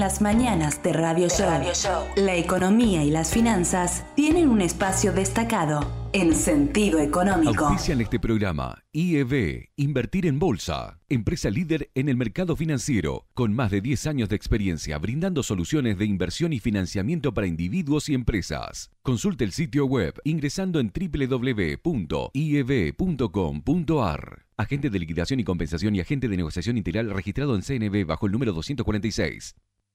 En las mañanas de Radio, Show, la economía y las finanzas tienen un espacio destacado en sentido económico. Auspician este programa IEB, Invertir en Bolsa, empresa líder en el mercado financiero, con más de 10 años de experiencia brindando soluciones de inversión y financiamiento para individuos y empresas. Consulte el sitio web ingresando en www.ieb.com.ar. Agente de liquidación y compensación y agente de negociación integral registrado en CNB bajo el número 246.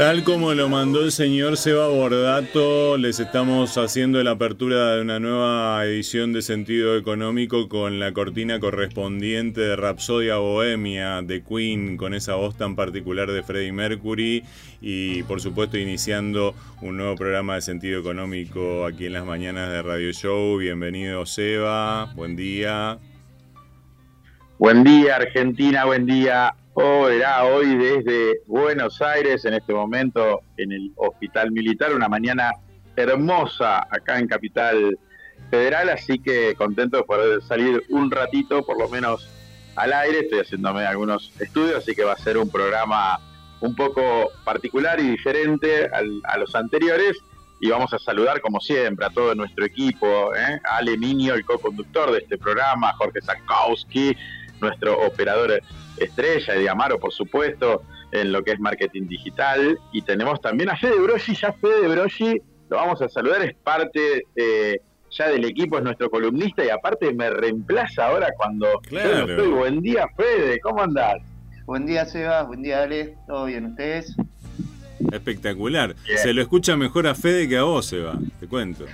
Tal como lo mandó el señor Seba Bordato, les estamos haciendo la apertura de una nueva edición de Sentido Económico con la cortina correspondiente de Rapsodia Bohemia de Queen, con esa voz tan particular de Freddie Mercury y por supuesto iniciando un nuevo programa de Sentido Económico aquí en las mañanas de Radio Show. Bienvenido Seba, buen día. Buen día Argentina, buen día hoy desde Buenos Aires, en este momento en el Hospital Militar, una mañana hermosa acá en Capital Federal, así que contento de poder salir un ratito, por lo menos al aire. Estoy haciéndome algunos estudios, así que va a ser un programa un poco particular y diferente a los anteriores. Y vamos a saludar, como siempre, a todo nuestro equipo, ¿eh? Ale el co-conductor de este programa, Jorge Zakowski, nuestro operador estrella, de Amaro, por supuesto, en lo que es marketing digital. Y tenemos también a Fede Broggi, ya Fede Broggi, lo vamos a saludar, es parte eh, ya del equipo, es nuestro columnista y aparte me reemplaza ahora cuando claro. estoy. Buen día, Fede, ¿cómo andás? Buen día, Seba, buen día, Ale, ¿todo bien ustedes? Espectacular. Se lo escucha mejor a Fede que a vos, Seba, te cuento.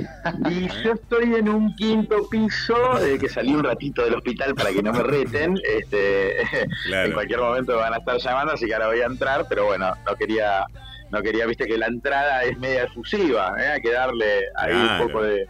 Y yo estoy en un quinto piso, de que salí un ratito del hospital para que no me reten. Este, En cualquier momento me van a estar llamando, así que ahora voy a entrar, pero bueno, no quería, no quería, viste que la entrada es media efusiva, ¿eh? hay que darle ahí un poco de,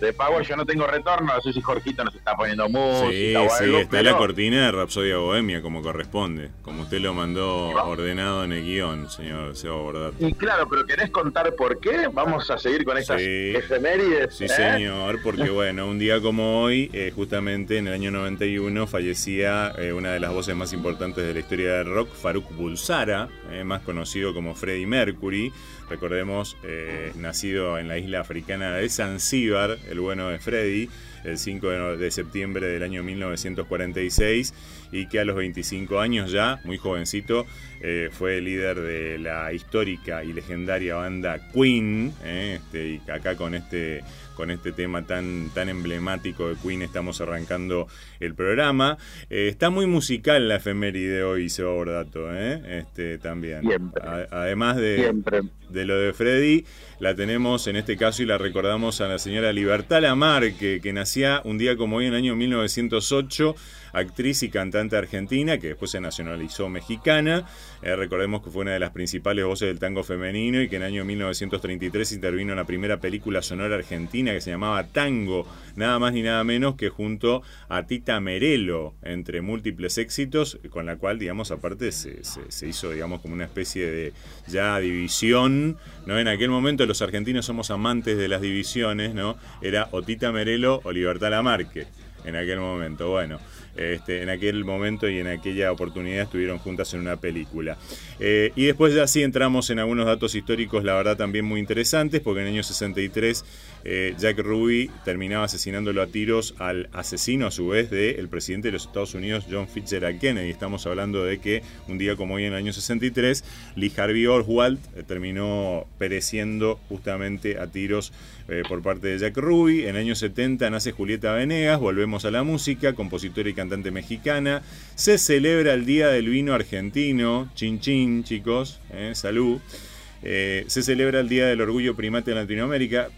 de Power yo no tengo retorno, no sé si Jorgito nos está poniendo música sí, o algo. Sí, está la cortina de Rapsodia Bohemia como corresponde, como usted lo mandó ordenado en el guion, señor Seba Bordato. Y claro, pero ¿querés contar por qué? Vamos a seguir con estas efemérides. Sí, ¿eh? señor, porque bueno, un día como hoy, eh, justamente en el año 91, fallecía eh, una de las voces más importantes de la historia del rock, Faruk Bulsara, más conocido como Freddie Mercury recordemos, eh, nacido en la isla africana de Zanzíbar, el bueno de Freddy, el 5 de septiembre del año 1946 y que a los 25 años ya, muy jovencito, eh, fue líder de la histórica y legendaria banda Queen, eh, este, y acá con este con este tema tan, tan emblemático de Queen estamos arrancando el programa. Eh, está muy musical la efeméride de hoy, Seba Bordato, ¿eh? este, también. además de, de lo de Freddy, la tenemos en este caso y la recordamos a la señora Libertad Lamarque, que nacía un día como hoy en el año 1908 actriz y cantante argentina que después se nacionalizó mexicana. Eh, recordemos que fue una de las principales voces del tango femenino y que en el año 1933 intervino en la primera película sonora argentina que se llamaba Tango, nada más ni nada menos que junto a Tita Merelo, entre múltiples éxitos, con la cual, digamos, aparte se, hizo, digamos, como una especie de ya división, ¿no? En aquel momento los argentinos somos amantes de las divisiones, ¿no? Era o Tita Merelo o Libertad Lamarque. en aquel momento. Bueno, este, en aquel momento y en aquella oportunidad estuvieron juntas en una película. Eh, y después ya sí entramos en algunos datos históricos, la verdad también muy interesantes, porque en el año 63 eh, Jack Ruby terminaba asesinándolo a tiros al asesino a su vez del presidente de los Estados Unidos, John Fitzgerald Kennedy. Estamos hablando de que un día como hoy en el año 63, Lee Harvey Oswald eh, terminó pereciendo justamente a tiros por parte de Jack Ruby. En el año 70 nace Julieta Venegas, volvemos a la música, compositora y cantante mexicana. Se celebra el Día del Vino Argentino, chin chin chicos, salud. Eh, se celebra el Día del Orgullo Primate en Latinoamérica.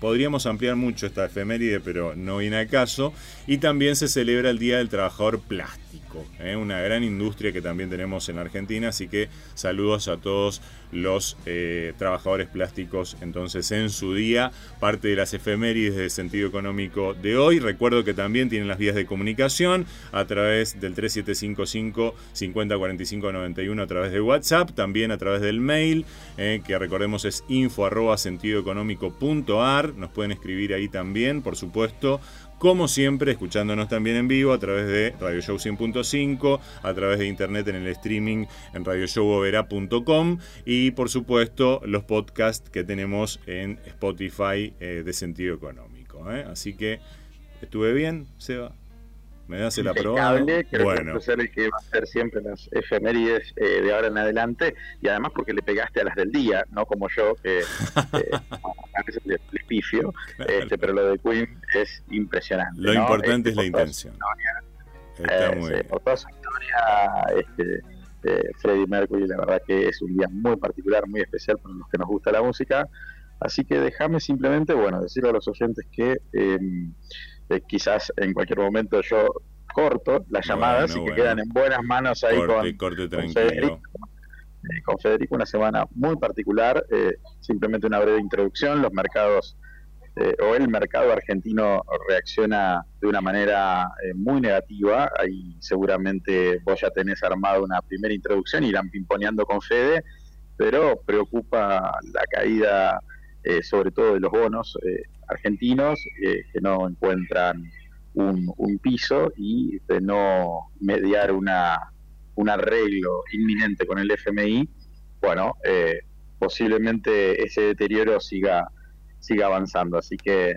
Podríamos ampliar mucho esta efeméride, pero no viene a caso. Y también se celebra el Día del Trabajador Plástico, ¿eh? una gran industria que también tenemos en Argentina. Así que saludos a todos los eh, trabajadores plásticos entonces en su día, parte de las efemérides de sentido económico de hoy. Recuerdo que también tienen las vías de comunicación a través del 3755 504591 a través de WhatsApp, también a través del mail, eh, que recordemos es info arroba sentidoeconómico.ar. Nos pueden escribir ahí también, por supuesto, como siempre, escuchándonos también en vivo a través de Radio Show 100.5, a través de internet en el streaming en radioshowovera.com y por supuesto los podcasts que tenemos en Spotify eh, de sentido económico. ¿eh? Así que, ¿estuve bien, Seba? ¿Me das el aprobado? bueno. que ser el que va a hacer siempre las efemérides eh, de ahora en adelante y además porque le pegaste a las del día, no como yo, que eh, a veces pifio, este, pero lo de Queen es impresionante. Lo importante es la intención. Está muy bien. Por toda su historia, este, eh, Freddie Mercury, la verdad que es un día muy particular, muy especial para los que nos gusta la música. Así que déjame simplemente, bueno, decirle a los oyentes que em, eh, quizás en cualquier momento yo corto las llamadas y que quedan en buenas manos ahí con, Federico. Eh, con Federico, una semana muy particular, eh, simplemente una breve introducción, los mercados o el mercado argentino reacciona de una manera muy negativa, ahí seguramente vos ya tenés armado una primera introducción, irán pimponeando con Fede, pero preocupa la caída sobre todo de los bonos argentinos eh, que no encuentran un, piso y de no mediar una, un arreglo inminente con el FMI, bueno, eh, posiblemente ese deterioro siga, siga avanzando. Así que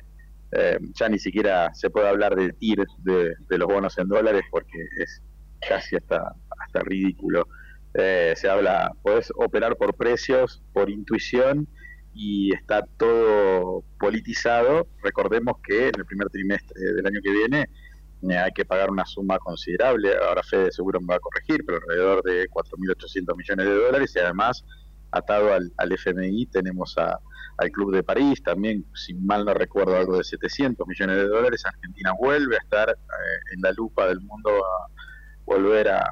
eh, ya ni siquiera se puede hablar de TIR de, los bonos en dólares porque es casi hasta, hasta ridículo. se habla, puedes operar por precios, por intuición y está todo politizado. Recordemos que en el primer trimestre del año que viene eh, hay que pagar una suma considerable, ahora Fede seguro me va a corregir, pero alrededor de 4.800 millones de dólares y además atado al, FMI tenemos a, al Club de París, también, si mal no recuerdo, algo de 700 millones de dólares. Argentina vuelve a estar eh, en la lupa del mundo, a volver a,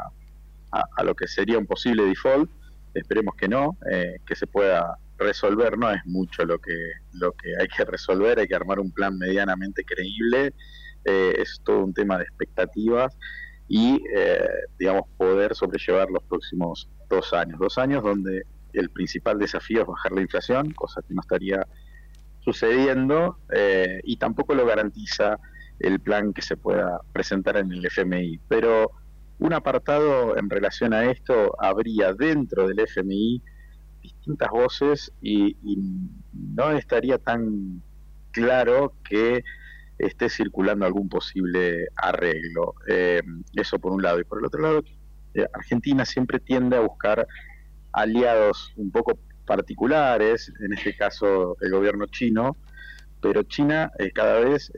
a, lo que sería un posible default. Esperemos que no, eh, que se pueda resolver no es mucho lo que, lo que hay que resolver, hay que armar un plan medianamente creíble, eh, es todo un tema de expectativas y, eh, digamos, poder sobrellevar los próximos dos años. Dos años donde el principal desafío es bajar la inflación, cosa que no estaría sucediendo eh, y tampoco lo garantiza el plan que se pueda presentar en el FMI. Pero un apartado en relación a esto habría dentro del FMI distintas voces y, no estaría tan claro que esté circulando algún posible arreglo. Eh, eso por un lado. Y por el otro lado, eh, Argentina siempre tiende a buscar aliados un poco particulares, en este caso el gobierno chino, pero China eh, cada vez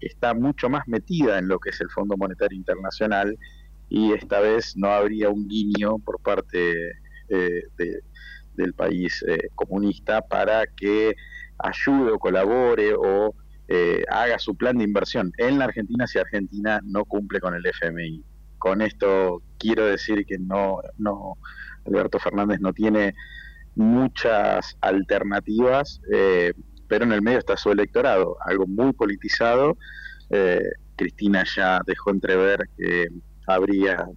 está mucho más metida en lo que es el Fondo Monetario Internacional y esta vez no habría un guiño por parte de, del país eh, comunista para que ayude o colabore o eh, haga su plan de inversión en la Argentina si Argentina no cumple con el FMI. Con esto quiero decir que no, no Alberto Fernández no tiene muchas alternativas, eh, pero en el medio está su electorado, algo muy politizado. Cristina ya dejó entrever que habría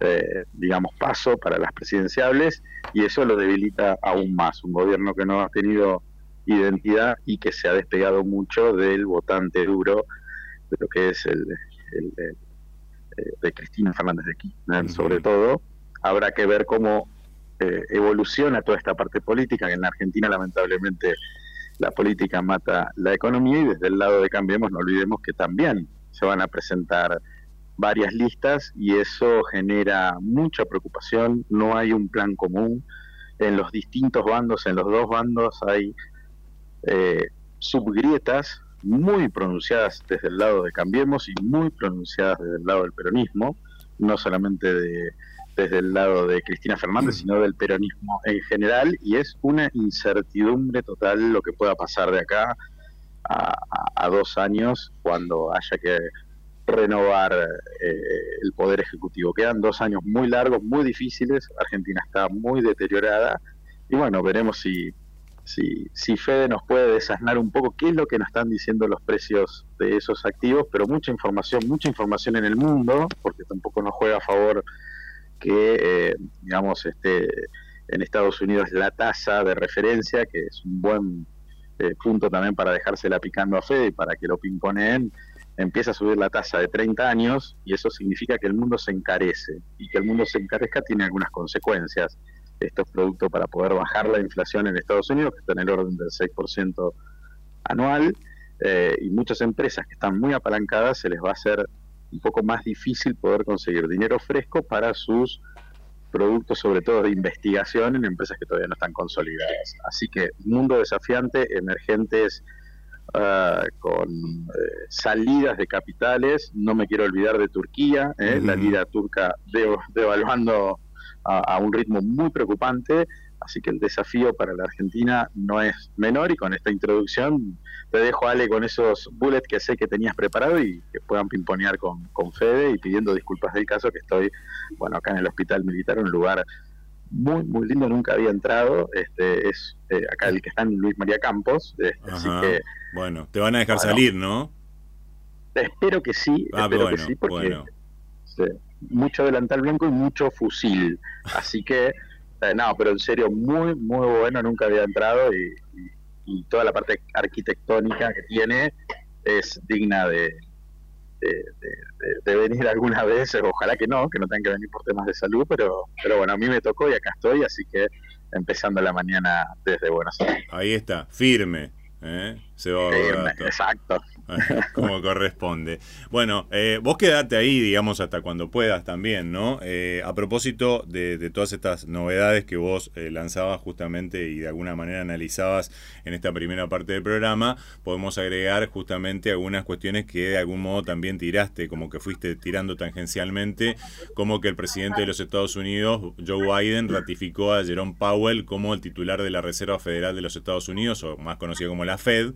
eh, digamos, paso para las presidenciables y eso lo debilita aún más. Un gobierno que no ha tenido identidad y que se ha despegado mucho del votante duro de lo que es el, de Cristina Fernández de Kirchner, sobre todo, habrá que ver cómo eh, evoluciona toda esta parte política, que en la Argentina lamentablemente la política mata la economía y desde el lado de Cambiemos no olvidemos que también se van a presentar varias listas y eso genera mucha preocupación, no hay un plan común, en los distintos bandos, en los dos bandos hay eh, subgrietas muy pronunciadas desde el lado de Cambiemos y muy pronunciadas desde el lado del peronismo, no solamente de, desde el lado de Cristina Fernández, sino del peronismo en general, y es una incertidumbre total lo que pueda pasar de acá a, dos años cuando haya que renovar eh, el poder ejecutivo. Quedan dos años muy largos, muy difíciles, Argentina está muy deteriorada, y bueno, veremos si si, si Fede nos puede desasnar un poco qué es lo que nos están diciendo los precios de esos activos, pero mucha información, mucha información en el mundo, porque tampoco nos juega a favor que, eh, digamos, este, en Estados Unidos la tasa de referencia, que es un buen eh, punto también para dejársela picando a Fede y para que lo pimponeen, empieza a subir la tasa de 30 años y eso significa que el mundo se encarece y que el mundo se encarezca tiene algunas consecuencias estos productos para poder bajar la inflación en Estados Unidos, que está en el orden del 6% anual, eh, y muchas empresas que están muy apalancadas se les va a hacer un poco más difícil poder conseguir dinero fresco para sus productos, sobre todo de investigación, en empresas que todavía no están consolidadas. Así que mundo desafiante, emergentes ah, con eh, salidas de capitales, no me quiero olvidar de Turquía, eh, la lira turca devaluando a, un ritmo muy preocupante, así que el desafío para la Argentina no es menor y con esta introducción te dejo Ale con esos bullets que sé que tenías preparado y que puedan pimponear con, con Fede y pidiendo disculpas del caso que estoy, bueno, acá en el Hospital Militar, un lugar muy, muy lindo, nunca había entrado, este es eh, acá el que está en Luis María Campos, este, así que... Bueno, te van a dejar salir, ¿no? Espero que sí, ah, espero que sí, porque... Bueno mucho delantal blanco y mucho fusil. Así que, eh, no, pero en serio, muy, muy bueno, nunca había entrado y, toda la parte arquitectónica que tiene es digna de, de, venir alguna vez, ojalá que no, que no tengan que venir por temas de salud, pero, pero bueno, a mí me tocó y acá estoy, así que empezando la mañana desde Buenos Aires. Ahí está, firme. ¿eh? Se va a Exacto. como corresponde. Bueno, eh, vos quedate ahí, digamos, hasta cuando puedas también, ¿no? Eh, a propósito de, todas estas novedades que vos eh, lanzabas justamente y de alguna manera analizabas en esta primera parte del programa, podemos agregar justamente algunas cuestiones que de algún modo también tiraste, como que fuiste tirando tangencialmente, como que el presidente de los Estados Unidos, Joe Biden, ratificó a Jerome Powell como el titular de la Reserva Federal de los Estados Unidos, o más conocido como la Fed,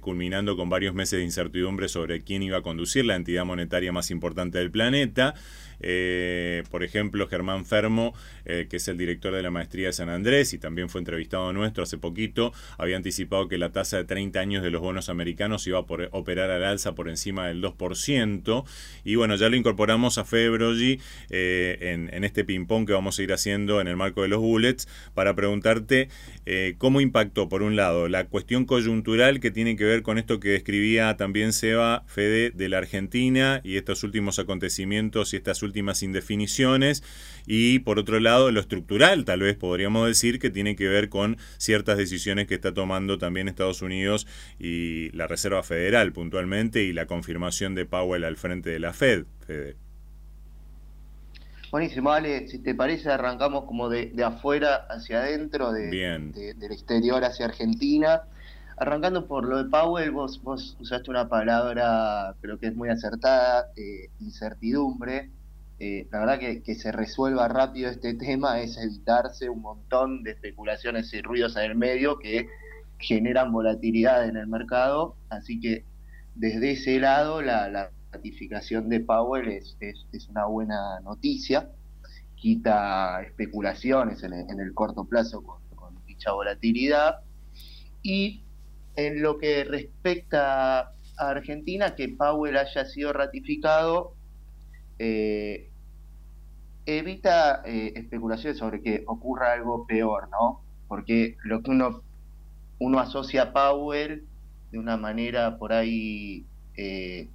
culminando con varios meses de incertidumbre sobre quién iba a conducir la entidad monetaria más importante del planeta. Eh, por ejemplo, Germán Fermo, eh, que es el director de la maestría de San Andrés y también fue entrevistado nuestro hace poquito, había anticipado que la tasa de 30 años de los bonos americanos iba a operar al alza por encima del 2%. Y bueno, ya lo incorporamos a Fede eh, en, este ping-pong que vamos a ir haciendo en el marco de los bullets para preguntarte cómo impactó, por un lado, la cuestión coyuntural que tiene que ver con esto que describía también Seba Fede de la Argentina y estos últimos acontecimientos y estas últimas indefiniciones y por otro lado lo estructural tal vez podríamos decir que tiene que ver con ciertas decisiones que está tomando también Estados Unidos y la Reserva Federal puntualmente y la confirmación de Powell al frente de la Fed. Buenísimo, Ale, si te parece arrancamos como de, afuera hacia adentro, de, del exterior hacia Argentina. Arrancando por lo de Powell, vos, vos usaste una palabra, creo que es muy acertada, eh, incertidumbre. Eh, la verdad que, que, se resuelva rápido este tema es evitarse un montón de especulaciones y ruidos en el medio que generan volatilidad en el mercado. Así que desde ese lado la, ratificación de Powell es, es, una buena noticia, quita especulaciones en el, corto plazo con, con, dicha volatilidad. Y en lo que respecta a Argentina, que Powell haya sido ratificado, eh, evita eh, especulaciones sobre que ocurra algo peor, ¿no? Porque lo que uno, uno asocia a Powell de una manera por ahí eh,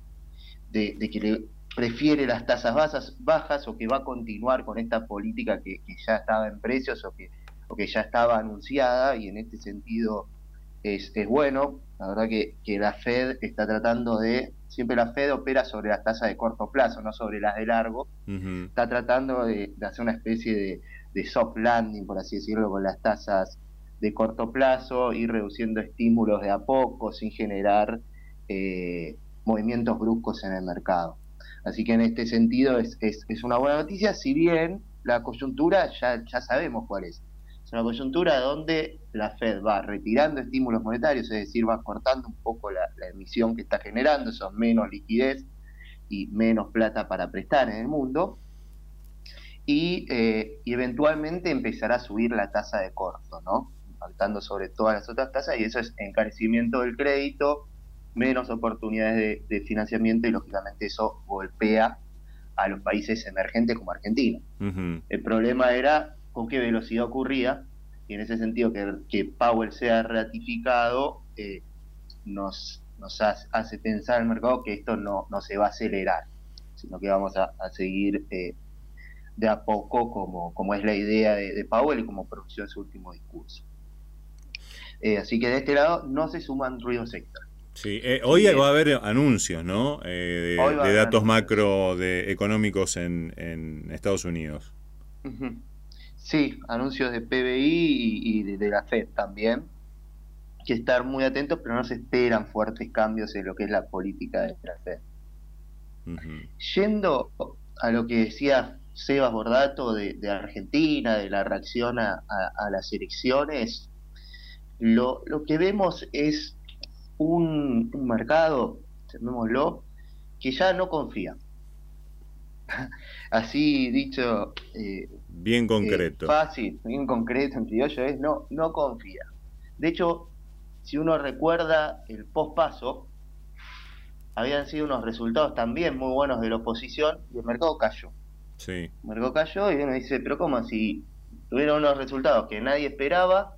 de, que prefiere las tasas bajas, bajas o que va a continuar con esta política que, ya estaba en precios o que, o que ya estaba anunciada y en este sentido es, es bueno. La verdad que, que, la Fed está tratando de, siempre la Fed opera sobre las tasas de corto plazo, no sobre las de largo. Está tratando de, hacer una especie de, de, soft landing, por así decirlo, con las tasas de corto plazo, ir reduciendo estímulos de a poco sin generar eh, movimientos bruscos en el mercado. Así que en este sentido es, es, es una buena noticia, si bien la coyuntura ya, ya sabemos cuál es es una coyuntura donde la Fed va retirando estímulos monetarios, es decir, va cortando un poco la, emisión que está generando, eso menos liquidez y menos plata para prestar en el mundo, y, eh, eventualmente empezará a subir la tasa de corto, ¿no? impactando sobre todas las otras tasas, y eso es encarecimiento del crédito, menos oportunidades de, financiamiento, y lógicamente eso golpea a los países emergentes como Argentina. El problema era con qué velocidad ocurría, y en ese sentido que, que Powell sea ratificado eh, nos, nos hace, pensar al mercado que esto no, no se va a acelerar, sino que vamos a, seguir eh, de a poco como, como es la idea de, Powell y como pronunció en su último discurso. Eh, así que de este lado no se suman ruidos extra. Sí, hoy va a haber anuncios, ¿no? de, datos macro de, económicos en, en Estados Unidos. Sí, anuncios de PBI y, de, la FED también. que estar muy atentos, pero no se esperan fuertes cambios en lo que es la política de la FED. Yendo a lo que decía Sebas Bordato de, Argentina, de la reacción a, las elecciones, lo, que vemos es un, mercado, llamémoslo, que ya no confía. Así dicho, eh, Bien concreto. fácil, bien concreto en criollo es no, no confía. De hecho, si uno recuerda el pospaso, habían sido unos resultados también muy buenos de la oposición y el mercado cayó. Sí. El mercado cayó y uno dice, pero ¿cómo si tuvieron unos resultados que nadie esperaba,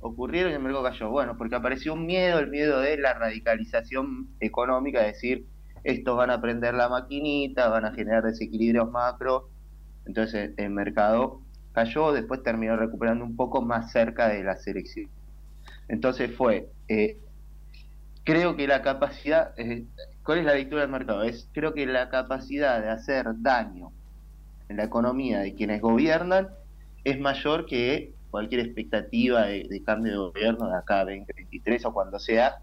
ocurrieron y el mercado cayó? Bueno, porque apareció un miedo, el miedo de la radicalización económica, es decir, estos van a prender la maquinita, van a generar desequilibrios macro entonces el mercado cayó, después terminó recuperando un poco más cerca de la selección. Entonces fue, eh, creo que la capacidad, eh, ¿cuál es la lectura del mercado? Es, creo que la capacidad de hacer daño en la economía de quienes gobiernan es mayor que cualquier expectativa de, cambio de gobierno de acá a 2023 o cuando sea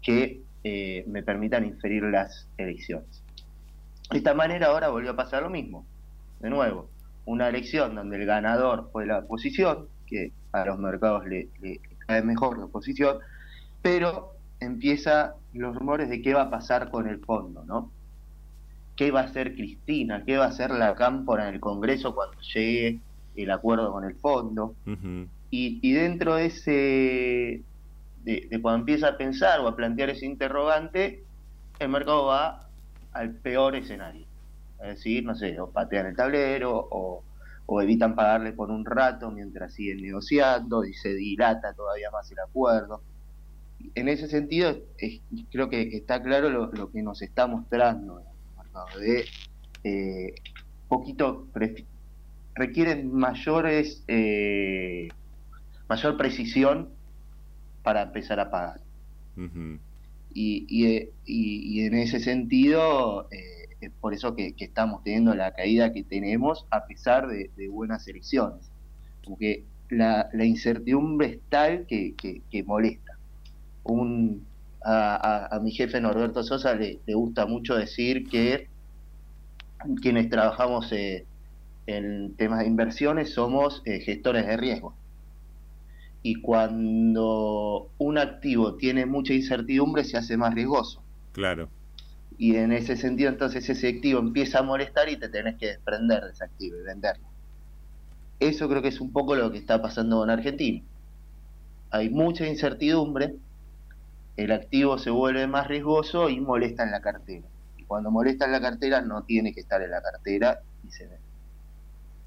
que eh, me permitan inferir las elecciones. De esta manera ahora volvió a pasar lo mismo de nuevo, una elección donde el ganador fue la oposición, que a los mercados le, cae mejor la oposición, pero empieza los rumores de qué va a pasar con el fondo, ¿no? ¿Qué va a hacer Cristina? ¿Qué va a hacer la Cámpora en el Congreso cuando llegue el acuerdo con el fondo? y, dentro de ese, de cuando empieza a pensar o a plantear ese interrogante, el mercado va al peor escenario es decir, no sé, o patean el tablero o, evitan pagarle por un rato mientras siguen negociando y se dilata todavía más el acuerdo. En ese sentido, creo que está claro lo, que nos está mostrando el mercado de eh, poquito requieren mayores eh, mayor precisión para empezar a pagar. y, y, y, en ese sentido eh, es por eso que, estamos teniendo la caída que tenemos a pesar de, buenas elecciones. Porque la, incertidumbre es tal que, molesta. Un, a, mi jefe Norberto Sosa le, gusta mucho decir que quienes trabajamos eh, en temas de inversiones somos eh, gestores de riesgo. Y cuando un activo tiene mucha incertidumbre se hace más riesgoso. Claro y en ese sentido entonces ese activo empieza a molestar y te tenés que desprender de ese activo y venderlo. Eso creo que es un poco lo que está pasando con Argentina. Hay mucha incertidumbre, el activo se vuelve más riesgoso y molesta en la cartera. Y cuando molesta en la cartera no tiene que estar en la cartera y se vende.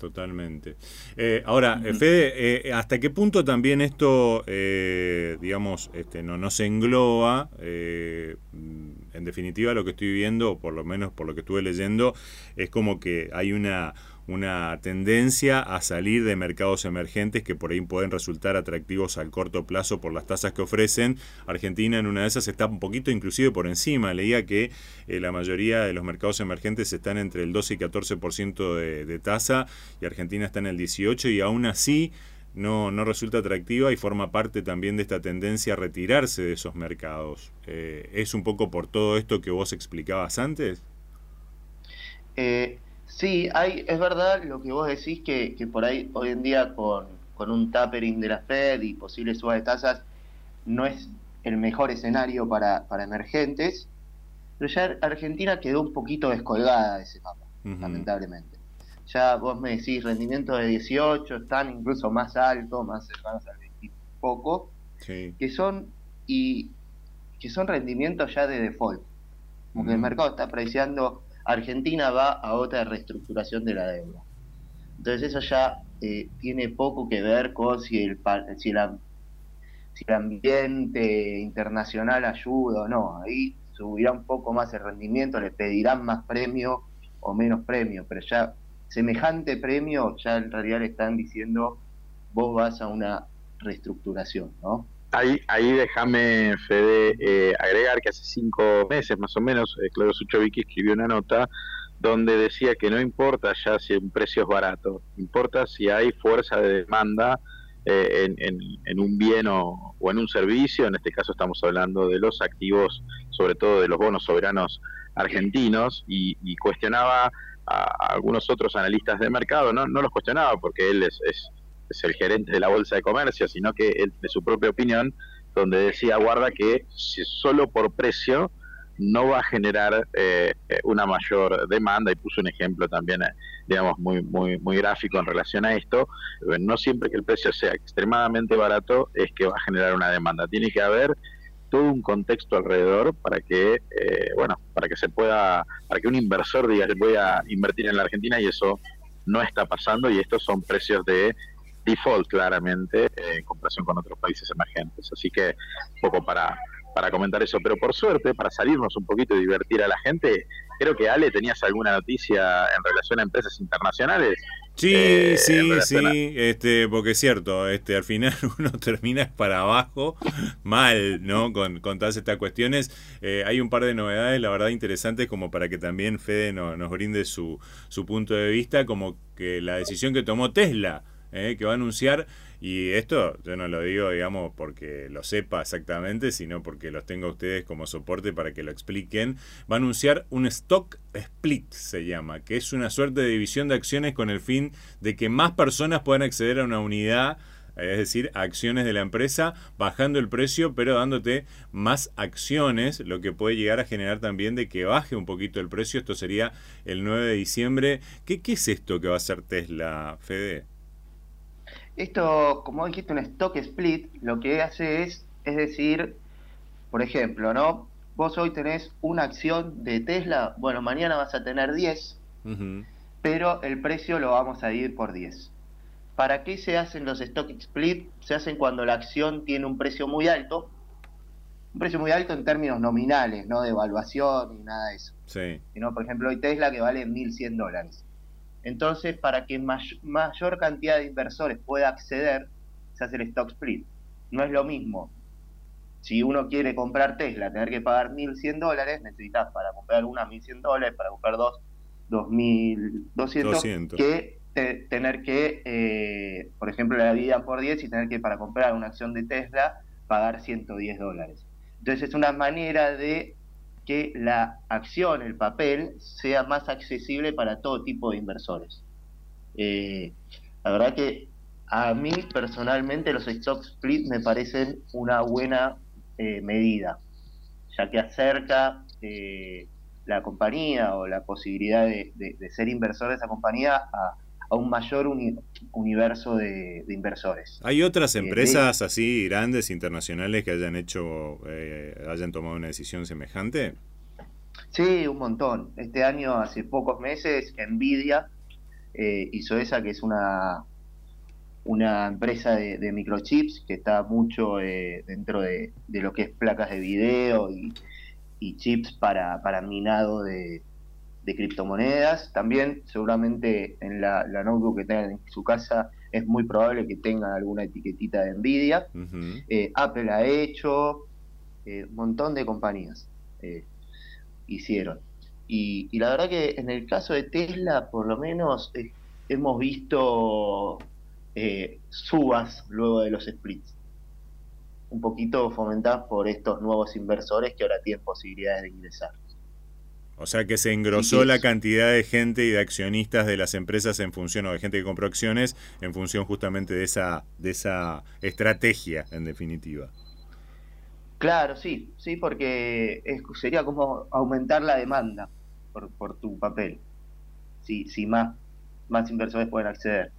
Totalmente. Eh, ahora, Fede, eh, ¿hasta qué punto también esto, eh, digamos, este, no, no se engloba en definitiva lo que estoy viendo, o por lo menos por lo que estuve leyendo, es como que hay una, una tendencia a salir de mercados emergentes que por ahí pueden resultar atractivos al corto plazo por las tasas que ofrecen. Argentina en una de esas está un poquito inclusive por encima. Leía que eh, la mayoría de los mercados emergentes están entre el 12 y 14% de, de tasa y Argentina está en el 18 y aún así no, no resulta atractiva y forma parte también de esta tendencia a retirarse de esos mercados. Eh, ¿Es un poco por todo esto que vos explicabas antes? Eh, sí, hay, es verdad lo que vos decís que, que por ahí hoy en día con, con, un tapering de la Fed y posibles subas de tasas no es el mejor escenario para, para emergentes, pero ya Argentina quedó un poquito descolgada de ese mapa, lamentablemente. Ya vos me decís rendimiento de 18, están incluso más altos, más cercanos al 20 poco, que son y que son rendimientos ya de default. Como que el mercado está apreciando, Argentina va a otra reestructuración de la deuda. Entonces eso ya eh, tiene poco que ver con si el, si, el, si el ambiente internacional ayuda o no. Ahí subirá un poco más el rendimiento, le pedirán más premio o menos premio, pero ya semejante premio ya en realidad le están diciendo vos vas a una reestructuración, ¿no? Ahí, ahí déjame, Fede, eh, agregar que hace cinco meses más o menos, eh, Claudio Suchovicki escribió una nota donde decía que no importa ya si un precio es barato, importa si hay fuerza de demanda eh, en, un bien o, en un servicio, en este caso estamos hablando de los activos, sobre todo de los bonos soberanos argentinos, y cuestionaba a, algunos otros analistas de mercado, no, no los cuestionaba porque él es, es, el gerente de la Bolsa de Comercio, sino que él, de su propia opinión, donde decía, guarda que si solo por precio no va a generar eh, una mayor demanda y puso un ejemplo también, eh, digamos, muy, muy, muy gráfico en relación a esto. No siempre que el precio sea extremadamente barato es que va a generar una demanda. Tiene que haber todo un contexto alrededor para que, eh, bueno, para que se pueda, para que un inversor diga, voy a invertir en la Argentina y eso no está pasando y estos son precios de default claramente eh, en comparación con otros países emergentes. Así que un poco para, para comentar eso, pero por suerte, para salirnos un poquito y divertir a la gente, creo que Ale tenías alguna noticia en relación a empresas internacionales Sí, eh, sí, sí, este, porque es cierto, este, al final uno termina para abajo mal, ¿no? Con, con todas estas cuestiones. Eh, hay un par de novedades, la verdad, interesantes, como para que también Fede nos brinde su, su punto de vista, como que la decisión que tomó Tesla, eh, que va a anunciar y esto yo no lo digo, digamos, porque lo sepa exactamente, sino porque los tengo a ustedes como soporte para que lo expliquen. Va a anunciar un stock split, se llama, que es una suerte de división de acciones con el fin de que más personas puedan acceder a una unidad es decir, acciones de la empresa, bajando el precio, pero dándote más acciones, lo que puede llegar a generar también de que baje un poquito el precio. Esto sería el 9 de diciembre. ¿Qué, qué es esto que va a hacer Tesla, Fede? Esto, como dijiste, un stock split, lo que hace es, es decir, por ejemplo, ¿no? Vos hoy tenés una acción de Tesla, bueno, mañana vas a tener 10, pero el precio lo vamos a ir por 10. ¿Para qué se hacen los stock split? Se hacen cuando la acción tiene un precio muy alto, un precio muy alto en términos nominales, no de evaluación ni nada de eso. Sí. Sino, por ejemplo, hoy Tesla que vale 1.100 dólares. Entonces, para que mayor cantidad de inversores pueda acceder, se hace el stock split. No es lo mismo. Si uno quiere comprar Tesla, tener que pagar 1.100 dólares, necesitas para comprar una 1.100 dólares, para comprar dos 2.200, que tener que, eh, por ejemplo, la dividan por 10 y tener que para comprar una acción de Tesla pagar 110 dólares. Entonces es una manera de que la acción, el papel, sea más accesible para todo tipo de inversores. Eh, la verdad que a mí personalmente los stock split me parecen una buena eh, medida, ya que acerca eh, la compañía o la posibilidad de, ser inversor de esa compañía a, un mayor universo de, inversores. ¿Hay otras empresas así grandes, internacionales, que hayan hecho, hayan tomado una decisión semejante? Sí, un montón. Este año, hace pocos meses, Nvidia eh, hizo esa, que es una, una empresa de, microchips que está mucho eh, dentro de, lo que es placas de video y, y chips para, para minado de, criptomonedas. También seguramente en la, notebook que tengan en su casa es muy probable que tengan alguna etiquetita de Nvidia. Eh, Apple ha hecho, eh, un montón de compañías eh, hicieron. Y, y, la verdad que en el caso de Tesla, por lo menos, hemos visto subas luego de los splits un poquito fomentadas por estos nuevos inversores que ahora tienen posibilidades de ingresar. O sea que se engrosó la cantidad de gente y de accionistas de las empresas en función, o de gente que compró acciones, en función justamente de esa, de esa estrategia, en definitiva. Claro, sí, sí, porque sería como aumentar la demanda por, por tu papel, si, si más, más inversores pueden acceder.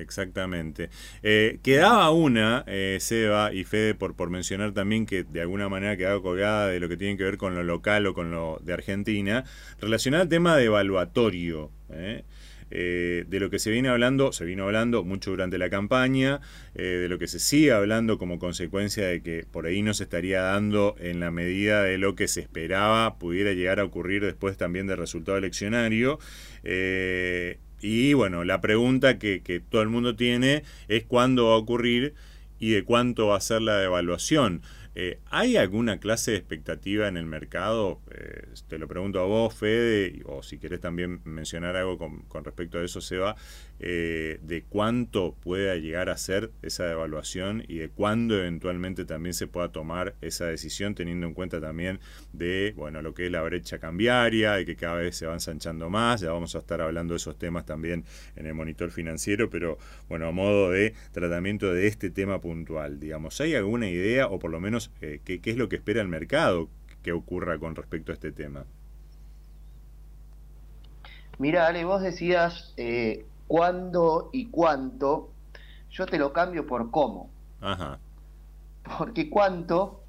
Exactamente. Eh, quedaba una, eh, Seba y Fede, por, mencionar también que de alguna manera quedaba colgada de lo que tiene que ver con lo local o con lo de Argentina, relacionada al tema de evaluatorio. ¿eh? de lo que se viene hablando, se vino hablando mucho durante la campaña, de lo que se sigue hablando como consecuencia de que por ahí no se estaría dando en la medida de lo que se esperaba pudiera llegar a ocurrir después también del resultado eleccionario. Y bueno, la pregunta que, que, todo el mundo tiene es cuándo va a ocurrir y de cuánto va a ser la devaluación. Eh, ¿Hay alguna clase de expectativa en el mercado? Eh, te lo pregunto a vos, Fede, o si querés también mencionar algo con, con respecto a eso, Seba, eh, de cuánto pueda llegar a ser esa devaluación y de cuándo eventualmente también se pueda tomar esa decisión, teniendo en cuenta también de bueno lo que es la brecha cambiaria y que cada vez se va ensanchando más. Ya vamos a estar hablando de esos temas también en el monitor financiero, pero bueno, a modo de tratamiento de este tema puntual, digamos, ¿hay alguna idea o por lo menos eh, qué, es lo que espera el mercado que ocurra con respecto a este tema? Mira, Ale, vos decías eh, cuándo y cuánto, yo te lo cambio por cómo. Ajá. Porque cuánto,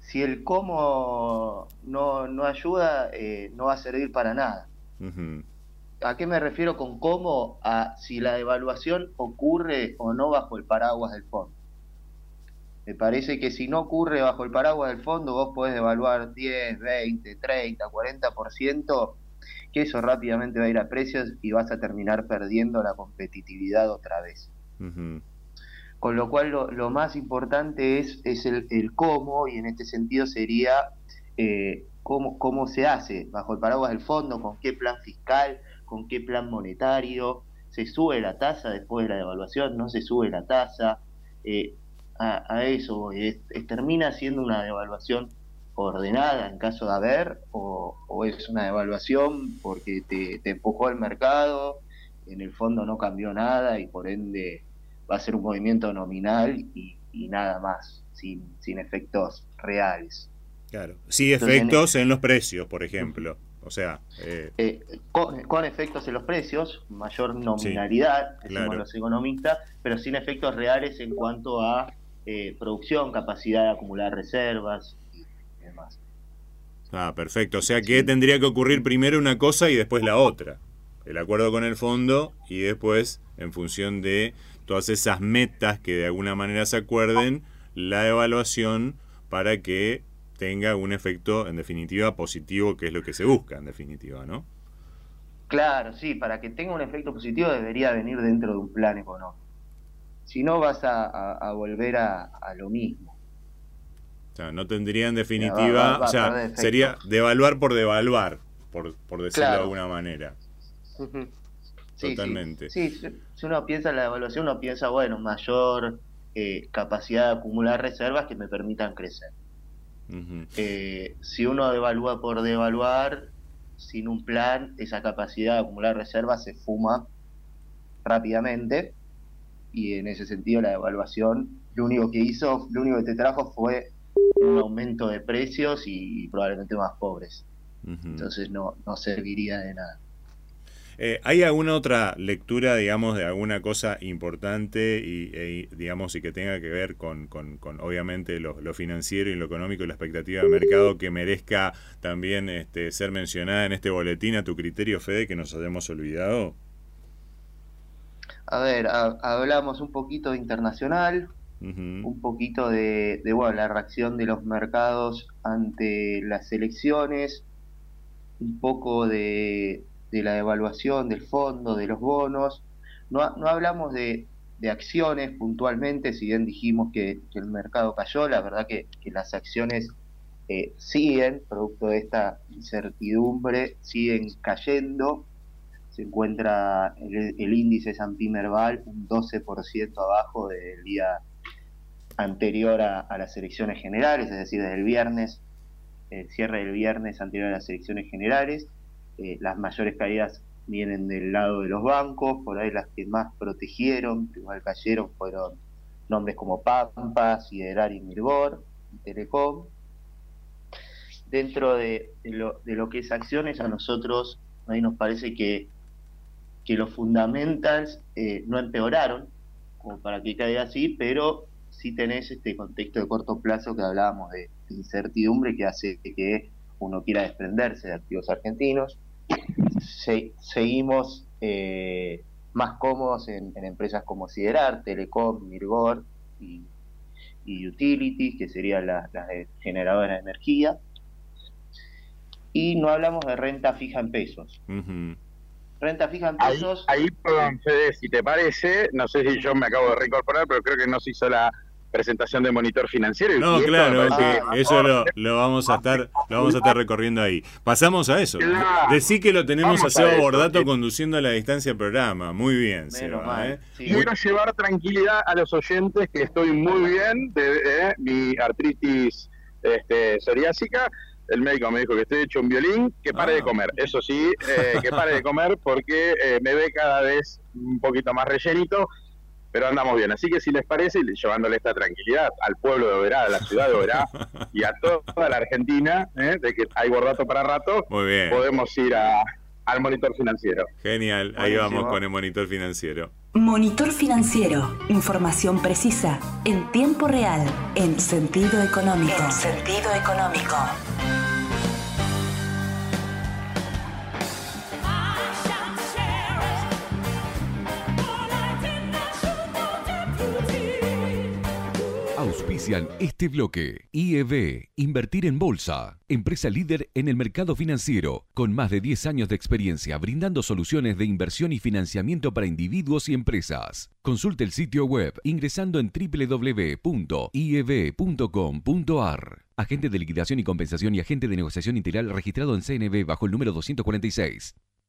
si el cómo no, no ayuda, eh, no va a servir para nada. ¿A qué me refiero con cómo? A si la devaluación ocurre o no bajo el paraguas del fondo. Me parece que si no ocurre bajo el paraguas del fondo, vos podés devaluar 10, 20, 30, 40%, que eso rápidamente va a ir a precios y vas a terminar perdiendo la competitividad otra vez. Con lo cual lo, más importante es, es el, cómo, y en este sentido sería eh, cómo, cómo se hace bajo el paraguas del fondo, con qué plan fiscal, con qué plan monetario, se sube la tasa después de la devaluación, no se sube la tasa, eh, a, eso termina siendo una devaluación ordenada en caso de haber o, es una devaluación porque te, empujó al mercado, en el fondo no cambió nada y por ende va a ser un movimiento nominal y, nada más, sin, sin efectos reales. Claro, sí efectos en, los precios, por ejemplo. O sea, eh, eh, con, efectos en los precios, mayor nominalidad, decimos los economistas, pero sin efectos reales en cuanto a eh, producción, capacidad de acumular reservas, Ah, perfecto. O sea que tendría que ocurrir primero una cosa y después la otra. El acuerdo con el fondo y después, en función de todas esas metas que de alguna manera se acuerden, la evaluación para que tenga un efecto, en definitiva, positivo, que es lo que se busca, en definitiva, ¿no? Claro, sí, para que tenga un efecto positivo debería venir dentro de un plan económico. Si no, vas a, volver a lo mismo. O sea, no tendría en definitiva, o sea, sería devaluar por devaluar, por, por decirlo de alguna manera. Totalmente. Sí, si uno piensa en la devaluación, uno piensa, bueno, mayor eh, capacidad de acumular reservas que me permitan crecer. Eh, si uno devalúa por devaluar, sin un plan, esa capacidad de acumular reservas se fuma rápidamente y en ese sentido la devaluación lo único que hizo, lo único que te trajo fue un aumento de precios y probablemente más pobres. Entonces no, no serviría de nada. Eh, ¿Hay alguna otra lectura, digamos, de alguna cosa importante y, e, digamos, y que tenga que ver con, con, obviamente, lo, financiero y lo económico y la expectativa de mercado que merezca también este, ser mencionada en este boletín a tu criterio, Fede, que nos hayamos olvidado? A ver, hablamos un poquito de internacional, un poquito de, bueno, la reacción de los mercados ante las elecciones, un poco de, la devaluación del fondo, de los bonos. No, no hablamos de, acciones puntualmente, si bien dijimos que, el mercado cayó, la verdad que, las acciones eh, siguen, producto de esta incertidumbre, siguen cayendo. Se encuentra el, el índice San Merval un 12% abajo del día anterior a, las elecciones generales, es decir, desde el viernes, el cierre del viernes anterior a las elecciones generales. Eh, las mayores caídas vienen del lado de los bancos, por ahí las que más protegieron, igual cayeron, fueron nombres como Pampa, Siderar y Mirgor, Telecom. Dentro de, lo, de, lo, que es acciones, a nosotros ahí nos parece que, que los fundamentals eh, no empeoraron, como para que caiga así, pero si tenés este contexto de corto plazo que hablábamos de, incertidumbre que hace que uno quiera desprenderse de activos argentinos. seguimos eh, más cómodos en, empresas como Siderar, Telecom, Mirgor y, Utilities, que serían las la generadoras de energía. Y no hablamos de renta fija en pesos. Renta fija en pesos. Ahí, perdón, Fede, si te parece, no sé si yo me acabo de reincorporar, pero creo que no se hizo la presentación de monitor financiero. No, claro, que eso lo, vamos a estar lo vamos a estar recorriendo ahí. Pasamos a eso. Decí que lo tenemos a Seba Bordato conduciendo a la distancia del programa. Muy bien, Seba. ¿eh? Quiero llevar tranquilidad a los oyentes que estoy muy bien de eh, mi artritis este, psoriásica. El médico me dijo que estoy hecho un violín, que pare de ah. comer. Eso sí, eh, que pare de comer porque me ve cada vez un poquito más rellenito pero andamos bien. Así que si les parece, llevándole esta tranquilidad al pueblo de Oberá, a la ciudad de Oberá y a toda la Argentina, ¿eh? de que hay rato para rato, podemos ir al monitor financiero. Genial, ahí vamos con el monitor financiero. Monitor financiero, información precisa, en tiempo real, en sentido económico. En sentido económico. Este bloque. IEB, Invertir en Bolsa, empresa líder en el mercado financiero, con más de 10 años de experiencia brindando soluciones de inversión y financiamiento para individuos y empresas. Consulte el sitio web ingresando en www.ieb.com.ar. Agente de liquidación y compensación y agente de negociación integral registrado en CNB bajo el número 246.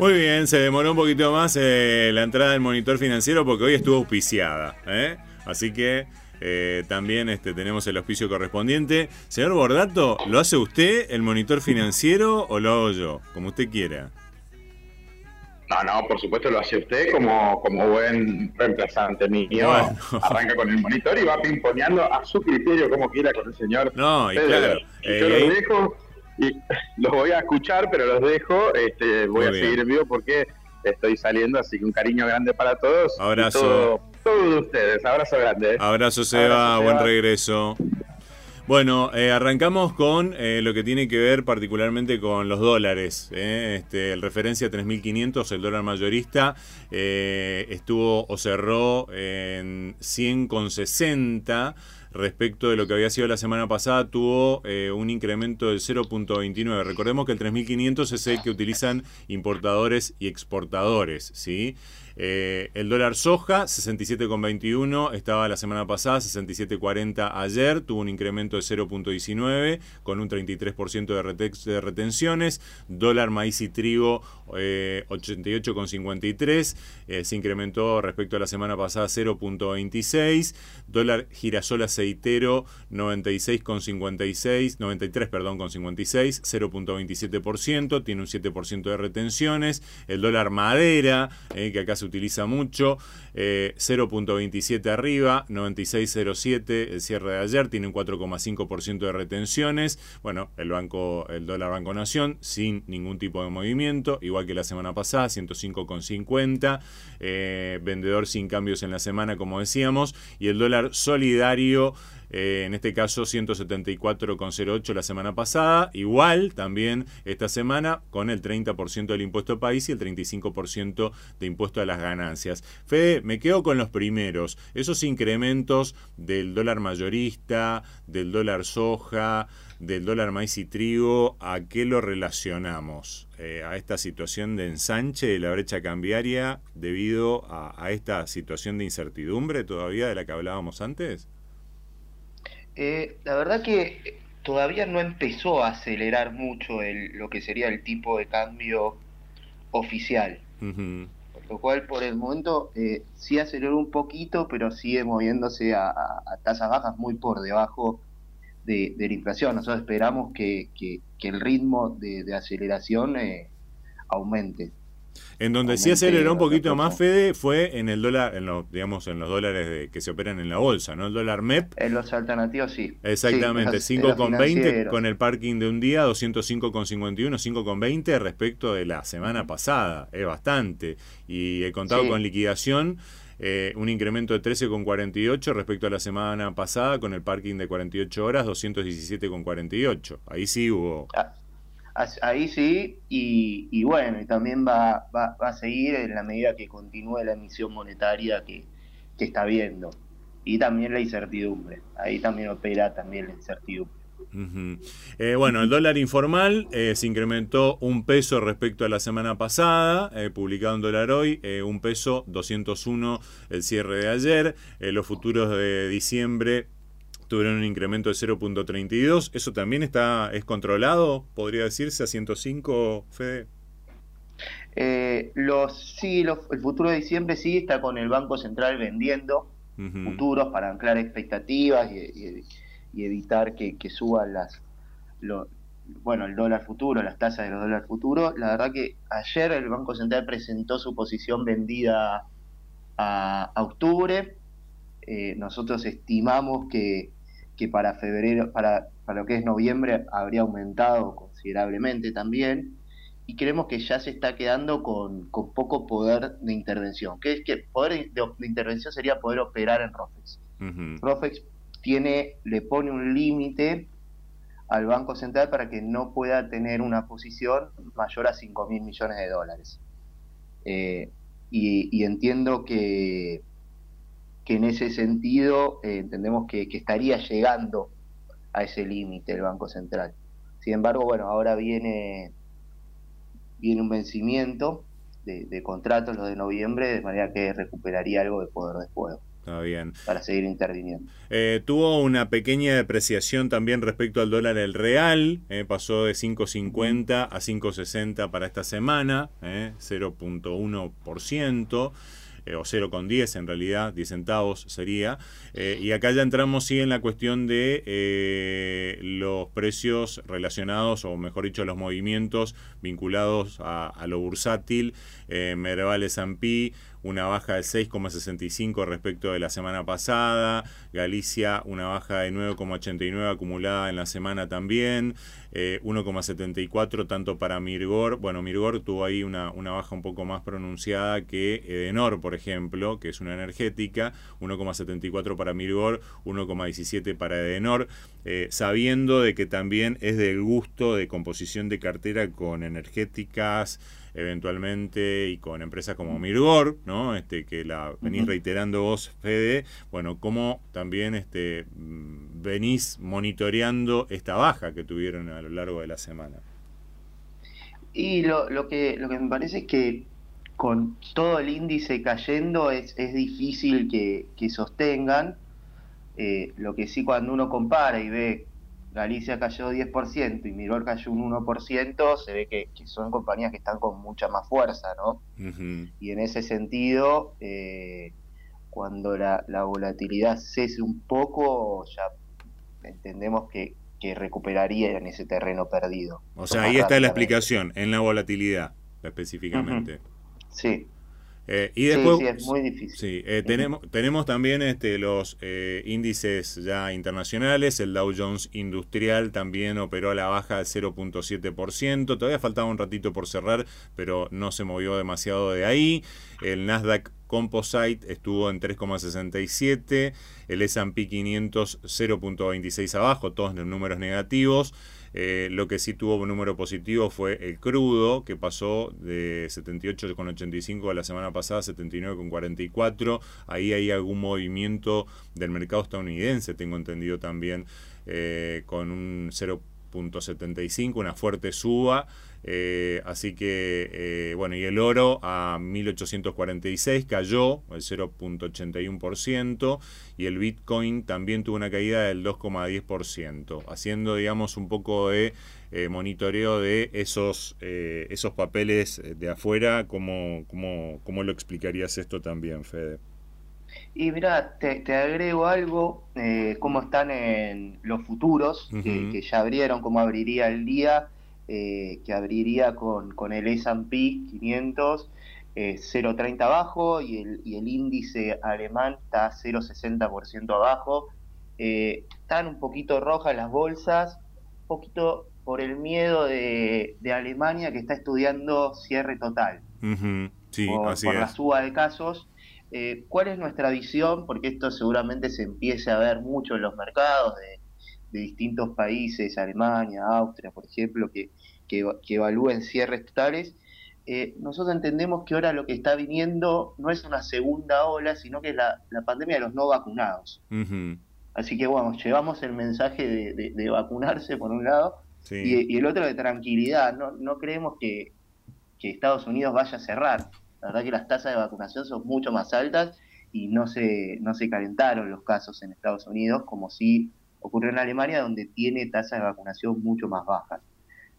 Muy bien, se demoró un poquito más eh, la entrada del monitor financiero porque hoy estuvo auspiciada. ¿eh? Así que eh, también este, tenemos el auspicio correspondiente. Señor Bordato, ¿lo hace usted el monitor financiero o lo hago yo? Como usted quiera. No, no, por supuesto lo hace usted como, como buen reemplazante mío. Arranca con el monitor y va pimponeando a su criterio como quiera con el señor. No, y claro. yo lo dejo y los voy a escuchar, pero los dejo. Este, voy a seguir vivo porque estoy saliendo, así que un cariño grande para todos. Abrazo. Todos ustedes, abrazo grande. Abrazo Seba, buen regreso. Bueno, eh, arrancamos con eh, lo que tiene que ver particularmente con los dólares. Eh. Este, el referencia 3.500, el dólar mayorista, estuvo o cerró en 100,60 respecto de lo que había sido la semana pasada, tuvo eh, un incremento del 0.29. Recordemos que el 3500 es el que utilizan importadores y exportadores, ¿sí? Eh, el dólar soja, 67,21, estaba la semana pasada, 67,40 ayer, tuvo un incremento de 0,19 con un 33% de, de, retenciones. Dólar maíz y trigo, 88,53, eh, se incrementó respecto a la semana pasada 0,26. Dólar girasol aceitero, 96,56, 93, perdón, con 56, 0,27%, tiene un 7% de retenciones. El dólar madera, eh, que acá se utiliza mucho, 0.27 eh, arriba, 96.07 el cierre de ayer, tiene un 4,5% de retenciones. Bueno, el banco, el dólar Banco Nación, sin ningún tipo de movimiento, igual que la semana pasada, 105,50. Eh, vendedor sin cambios en la semana, como decíamos, y el dólar solidario eh, en este caso 174,08 la semana pasada, igual también esta semana con el 30% del impuesto país y el 35% de impuesto a las ganancias. Fede, me quedo con los primeros, esos incrementos del dólar mayorista, del dólar soja, del dólar maíz y trigo, ¿a qué lo relacionamos? Eh, a esta situación de ensanche de la brecha cambiaria debido a esta situación de incertidumbre todavía de la que hablábamos antes? Eh, la verdad que todavía no empezó a acelerar mucho lo que sería el tipo de cambio oficial. Por lo cual, por el momento, eh, sí aceleró un poquito, pero sigue moviéndose a, tasas bajas muy por debajo de, la inflación. Nosotros esperamos que, el ritmo de, aceleración eh, aumente. En donde sí aceleró un poquito más, Fede, fue en el dólar, en los, digamos, en los dólares que se operan en la bolsa, ¿no? El dólar MEP. En los alternativos, sí. Exactamente, 5,20 con el parking de un día, 205,51, 5,20 respecto de la semana pasada. Es bastante. Y he contado con liquidación. Eh, un incremento de 13,48 respecto a la semana pasada con el parking de 48 horas, 217,48. Ahí sí hubo... Ah, ahí sí, y, bueno, y también va, va, a seguir en la medida que continúe la emisión monetaria que, está viendo. Y también la incertidumbre, ahí también opera también la incertidumbre. Eh, bueno, el dólar informal eh, se incrementó un peso respecto a la semana pasada, eh, publicado en dólar hoy, un peso 201 el cierre de ayer, los futuros de diciembre tuvieron un incremento de 0.32. ¿Eso también está es controlado, podría decirse, a 105, Fede? Eh, los, sí, el futuro de diciembre sí está con el Banco Central vendiendo futuros para anclar expectativas y, evitar que, suban las, bueno, el dólar futuro, las tasas de los dólares futuros. La verdad que ayer el Banco Central presentó su posición vendida a, octubre. Eh, nosotros estimamos que, que para febrero, para, para lo que es noviembre, habría aumentado considerablemente también. Y creemos que ya se está quedando con, poco poder de intervención. Que es que poder de, intervención sería poder operar en ROFEX. ROFEX tiene, le pone un límite al Banco Central para que no pueda tener una posición mayor a 5 mil millones de dólares. Eh, y, entiendo que, que en ese sentido eh, entendemos que, estaría llegando a ese límite el Banco Central. Sin embargo, bueno, ahora viene, viene un vencimiento de, contratos, lo de noviembre, de manera que recuperaría algo de poder de fuego. Está bien. Para seguir interviniendo. Eh, tuvo una pequeña depreciación también respecto al dólar el real. Eh, pasó de 5.50 a 5.60 para esta semana, 0.1%. Eh, o 0,10 en realidad, 10 centavos sería. Eh, y acá ya entramos sí en la cuestión de eh, los precios relacionados, o mejor dicho, los movimientos vinculados a, lo bursátil. Merval S&P una baja de 6,65 respecto de la semana pasada, Galicia una baja de 9,89 acumulada en la semana también, 1,74 tanto para Mirgor, bueno, Mirgor tuvo ahí una, una baja un poco más pronunciada que Edenor, por ejemplo, que es una energética, 1,74 para Mirgor, 1,17 para Edenor, eh, sabiendo de que también es del gusto de composición de cartera con energéticas, eventualmente y con empresas como Mirgor, ¿no? Este, que la venís reiterando vos, Fede, bueno, cómo también este, mm, venís monitoreando esta baja que tuvieron a lo largo de la semana. Y lo, lo, que, lo que me parece es que con todo el índice cayendo es, es difícil que, sostengan. Eh, lo que sí cuando uno compara y ve Galicia cayó 10% y Miror cayó un 1%, se ve que, son compañías que están con mucha más fuerza, ¿no? Y en ese sentido, eh, cuando la, volatilidad cese un poco, ya entendemos que, recuperaría en ese terreno perdido. O sea, ahí está la explicación, en la volatilidad específicamente. Sí. Eh, y después, sí, es muy difícil. Sí, eh, tenemos, tenemos también este, los eh, índices ya internacionales. El Dow Jones Industrial también operó a la baja del 0.7%. Todavía faltaba un ratito por cerrar, pero no se movió demasiado de ahí. El Nasdaq Composite estuvo en 3,67. El SP 500 0.26 abajo, todos en números negativos. Eh, lo que sí tuvo un número positivo fue el crudo, que pasó de 78,85 la semana pasada a 79,44. Ahí hay algún movimiento del mercado estadounidense, tengo entendido también, eh, con un 0.75, una fuerte suba. Eh, así que, eh, bueno, y el oro a 1846 cayó el 0.81% y el Bitcoin también tuvo una caída del 2,10%, haciendo, digamos, un poco de eh, monitoreo de esos, esos papeles de afuera. ¿Cómo, cómo, cómo lo explicarías esto también, Fede? Y mira, te, agrego algo, cómo están en los futuros, que, que, ya abrieron, cómo abriría el día. Eh, que abriría con, con el S&P 500 0,30 abajo y el, y el, índice alemán está 0,60% abajo. Eh, están un poquito rojas las bolsas, un poquito por el miedo de, Alemania que está estudiando cierre total. Sí, por, por la suba de casos. Eh, ¿Cuál es nuestra visión? Porque esto seguramente se empiece a ver mucho en los mercados de, de distintos países, Alemania, Austria, por ejemplo, que, que, evalúen cierres totales, eh, nosotros entendemos que ahora lo que está viniendo no es una segunda ola, sino que es la, pandemia de los no vacunados. Así que bueno, llevamos el mensaje de, vacunarse por un lado y, el otro de tranquilidad. No, no creemos que, que, Estados Unidos vaya a cerrar. La verdad que las tasas de vacunación son mucho más altas y no se, no se calentaron los casos en Estados Unidos como si ocurrió en Alemania, donde tiene tasas de vacunación mucho más bajas.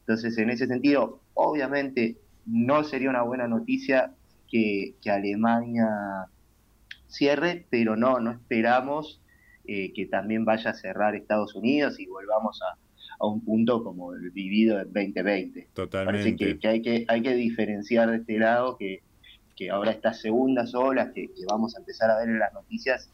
Entonces, en ese sentido, obviamente no sería una buena noticia que, Alemania cierre, pero no, no esperamos eh, que también vaya a cerrar Estados Unidos y volvamos a, un punto como el vivido en 2020. Totalmente. Parece que, hay, que hay que diferenciar de este lado que, que ahora estas segundas olas que, vamos a empezar a ver en las noticias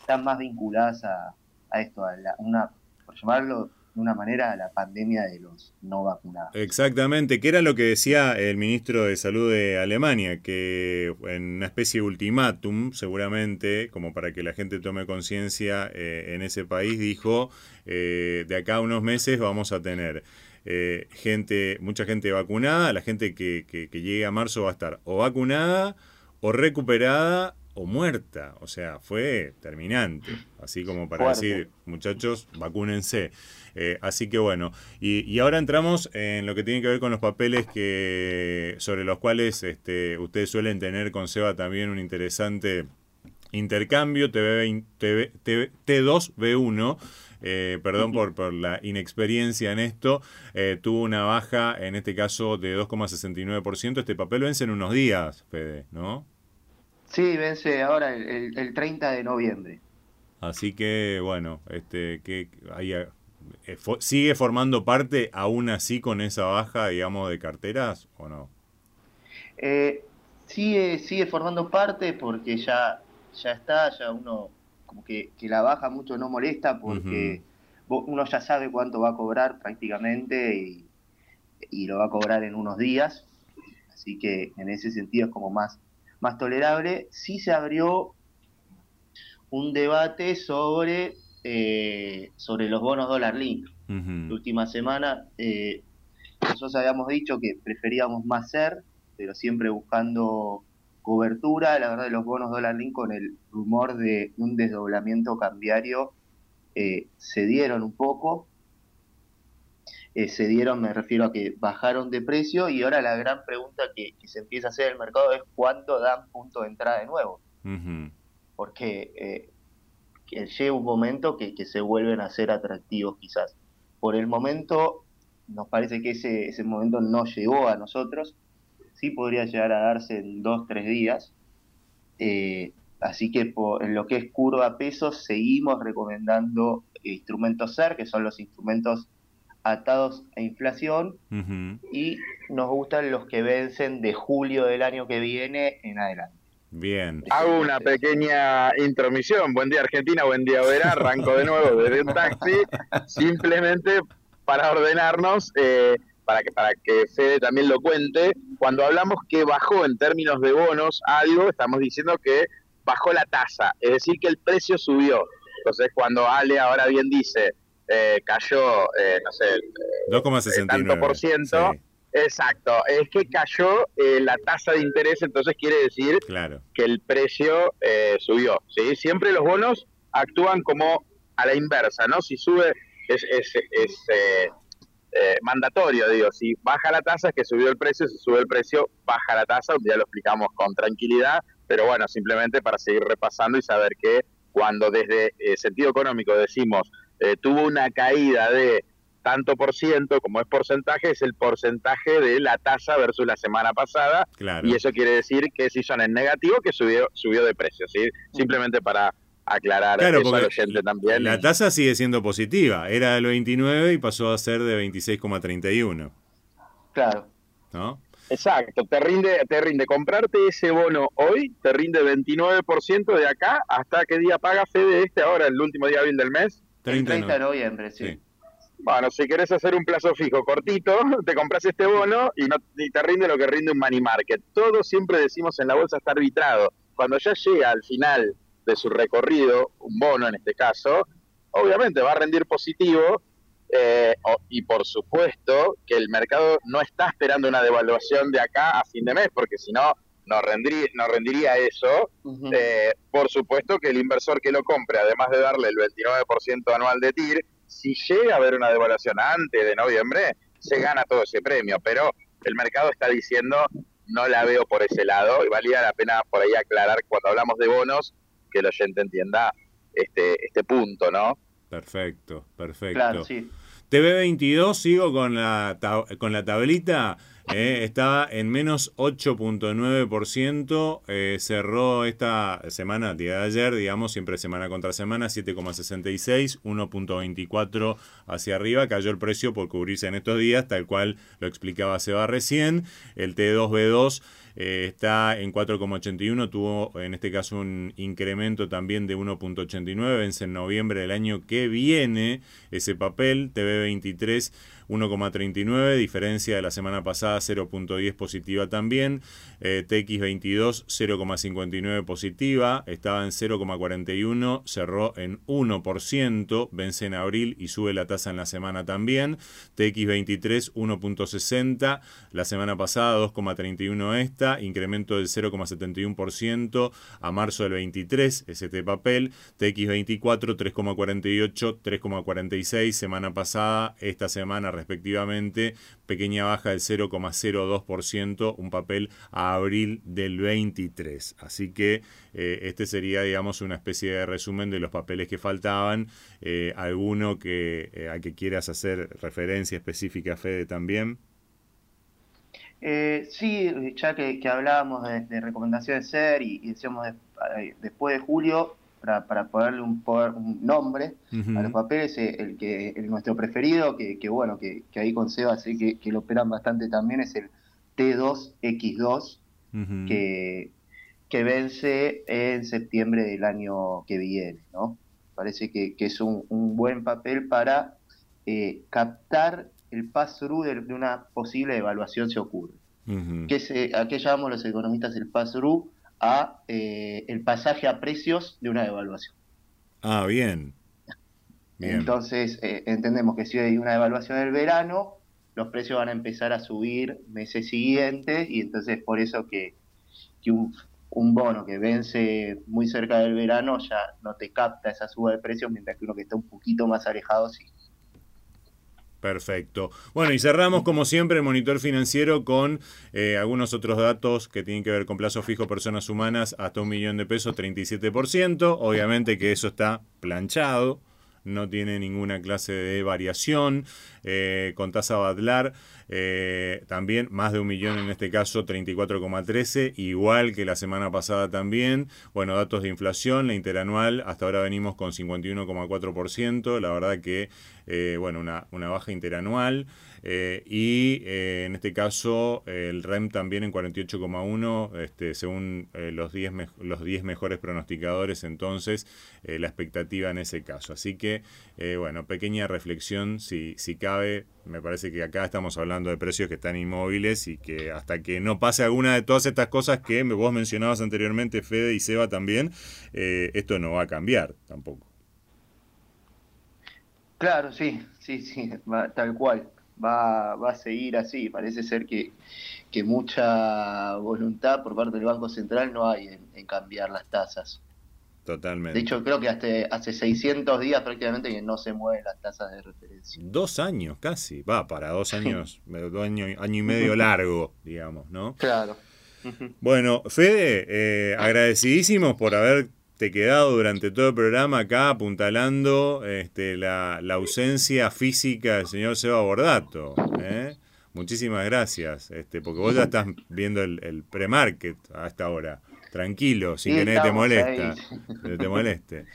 están más vinculadas a, esto, a una, por llamarlo de una manera, a la pandemia de los no vacunados. Exactamente, que era lo que decía el ministro de Salud de Alemania, que en una especie de ultimátum, seguramente, como para que la gente tome conciencia eh, en ese país, dijo, eh, de acá a unos meses vamos a tener... Eh, gente, mucha gente vacunada, la gente que, que, que llegue a marzo va a estar o vacunada o recuperada o muerta. O sea, fue terminante. Así como para decir, muchachos, vacúnense. Eh, así que bueno, y, ahora entramos en lo que tiene que ver con los papeles que sobre los cuales este, ustedes suelen tener con Seba también un interesante intercambio TV, T2B1. Eh, perdón por, por, la inexperiencia en esto, eh, tuvo una baja, en este caso, de 2,69%. Este papel vence en unos días, Fede, ¿no? Sí, vence ahora el, 30 de noviembre. Así que, bueno, este, que eh, ¿sigue formando parte aún así con esa baja, digamos, de carteras o no? Eh, sigue, sigue formando parte porque ya, ya está, ya uno como que, la baja mucho no molesta porque uno ya sabe cuánto va a cobrar prácticamente y, y lo va a cobrar en unos días. Así que en ese sentido es como más más tolerable, sí se abrió un debate sobre, eh, sobre los bonos dólar link. La última semana eh, nosotros habíamos dicho que preferíamos más ser, pero siempre buscando cobertura. La verdad, los bonos dólar link con el rumor de un desdoblamiento cambiario eh, se dieron un poco. Eh, se dieron, me refiero a que bajaron de precio y ahora la gran pregunta que, se empieza a hacer en el mercado es cuándo dan punto de entrada de nuevo. Porque eh, llega un momento que, se vuelven a ser atractivos quizás. Por el momento nos parece que ese, ese momento no llegó a nosotros, sí podría llegar a darse en dos, tres días. Eh, así que en lo que es curva pesos seguimos recomendando instrumentos SER, que son los instrumentos atados a inflación y nos gustan los que vencen de julio del año que viene en adelante. Bien. Hago una pequeña intromisión. Buen día Argentina, buen día Verá. Arranco de nuevo desde un taxi, simplemente para ordenarnos, eh, para, que, para que Fede también lo cuente. Cuando hablamos que bajó en términos de bonos algo, estamos diciendo que bajó la tasa, es decir, que el precio subió. Entonces, cuando Ale ahora bien dice, eh, cayó, eh, no sé, 2,69%, por ciento, exacto, es que cayó eh, la tasa de interés, entonces quiere decir que el precio subió. ¿sí? Siempre los bonos actúan como a la inversa, ¿no? Si sube, es, es, es mandatorio, digo, si baja la tasa es que subió el precio, si sube el precio, baja la tasa, ya lo explicamos con tranquilidad, pero bueno, simplemente para seguir repasando y saber que cuando desde el sentido económico decimos eh, tuvo una caída de tanto por ciento como es porcentaje, es el porcentaje de la tasa versus la semana pasada. Y eso quiere decir que si son en negativo, que subió, subió de precio. ¿sí? Simplemente para aclarar claro, eso al oyente también. La tasa sigue siendo positiva. Era del 29 y pasó a ser de 26,31. Claro. ¿No? Exacto, te rinde, te rinde comprarte ese bono hoy, te rinde 29% de acá, ¿hasta qué día paga Fede este ahora, el último día hábil del mes? 30, de noviembre, sí. Bueno, si querés hacer un plazo fijo cortito, te compras este bono y, no, te rinde lo que rinde un money market. Todo siempre decimos en la bolsa está arbitrado. Cuando ya llega al final de su recorrido, un bono en este caso, obviamente va a rendir positivo, eh, y por supuesto que el mercado no está esperando una devaluación de acá a fin de mes, porque si no, no rendiría, no rendiría eso. Eh, por supuesto que el inversor que lo compre, además de darle el 29% anual de TIR, si llega a haber una devaluación antes de noviembre, se gana todo ese premio. Pero el mercado está diciendo, no la veo por ese lado, y valía la pena por ahí aclarar cuando hablamos de bonos, que el oyente entienda este, este punto, ¿no? Perfecto, perfecto. TV22, sigo con la, con la tablita. Eh, está en menos 8.9%. Eh, cerró esta semana, día de ayer, digamos, siempre semana contra semana, 7,66, 1.24 hacia arriba. Cayó el precio por cubrirse en estos días, tal cual lo explicaba Seba recién. El T2B2 eh, está en 4,81, tuvo en este caso un incremento también de 1,89, vence en noviembre del año que viene ese papel, TV23 1,39, diferencia de la semana pasada 0,10 positiva también. Eh, TX22 0,59 positiva, estaba en 0,41, cerró en 1%, vence en abril y sube la tasa en la semana también. TX23 1,60, la semana pasada 2,31 esta, incremento del 0,71% a marzo del 23, este papel. TX24 3,48, 3,46, semana pasada, esta semana respectivamente, pequeña baja del 0,02%, un papel a abril del 23. Así que eh, este sería, digamos, una especie de resumen de los papeles que faltaban. Eh, ¿Alguno que, eh, a que quieras hacer referencia específica, Fede, también? sí, ya que, hablábamos de, recomendaciones de ser y, decíamos después de julio, para, para ponerle un, un nombre a los papeles, eh, el que el, nuestro preferido, que, que bueno, que, que, ahí con Seba sé que, que, lo operan bastante también, es el T2X2, que, que vence en septiembre del año que viene, ¿no? Parece que, es un, un, buen papel para eh, captar el pass-through de, una posible evaluación si ocurre. que se, ¿A qué llamamos los economistas el pass-through? A eh, el pasaje a precios de una devaluación. Ah, bien. Entonces, eh, entendemos que si hay una devaluación del verano, los precios van a empezar a subir meses siguientes y entonces por eso que, un, un, bono que vence muy cerca del verano ya no te capta esa suba de precios, mientras que uno que está un poquito más alejado sí. Perfecto. Bueno, y cerramos como siempre el monitor financiero con eh, algunos otros datos que tienen que ver con plazo fijo personas humanas hasta un millón de pesos, 37%. Obviamente que eso está planchado, no tiene ninguna clase de variación. Eh, con tasa Badlar Eh, también más de un millón en este caso, 34,13, igual que la semana pasada también. Bueno, datos de inflación, la interanual, hasta ahora venimos con 51,4%, la verdad que, eh, bueno, una, una baja interanual. Eh, y eh, en este caso el REM también en 48,1 este, según eh, los 10 los 10 mejores pronosticadores entonces la expectativa en ese caso. Así que bueno pequeña reflexión si, si cabe. Me parece que acá estamos hablando de precios que están inmóviles y que hasta que no pase alguna de todas estas cosas que vos mencionabas anteriormente Fede y Seba también esto no va a cambiar tampoco. Claro, sí, sí, sí, tal cual va, va a seguir así. Parece ser que, que, mucha voluntad por parte del Banco Central no hay en, cambiar las tasas. Totalmente. De hecho, creo que hasta hace 600 días prácticamente que no se mueven las tasas de referencia. Dos años casi, va, para dos años, año, año y medio largo, digamos, ¿no? Claro. Bueno, Fede, eh, agradecidísimos por haber te quedado durante todo el programa acá apuntalando este, la, ausencia física del señor Seba Bordato. ¿eh? Muchísimas gracias, este, porque vos ya estás viendo el, el pre-market a esta hora. Tranquilo, sin que nadie te molesta, te moleste.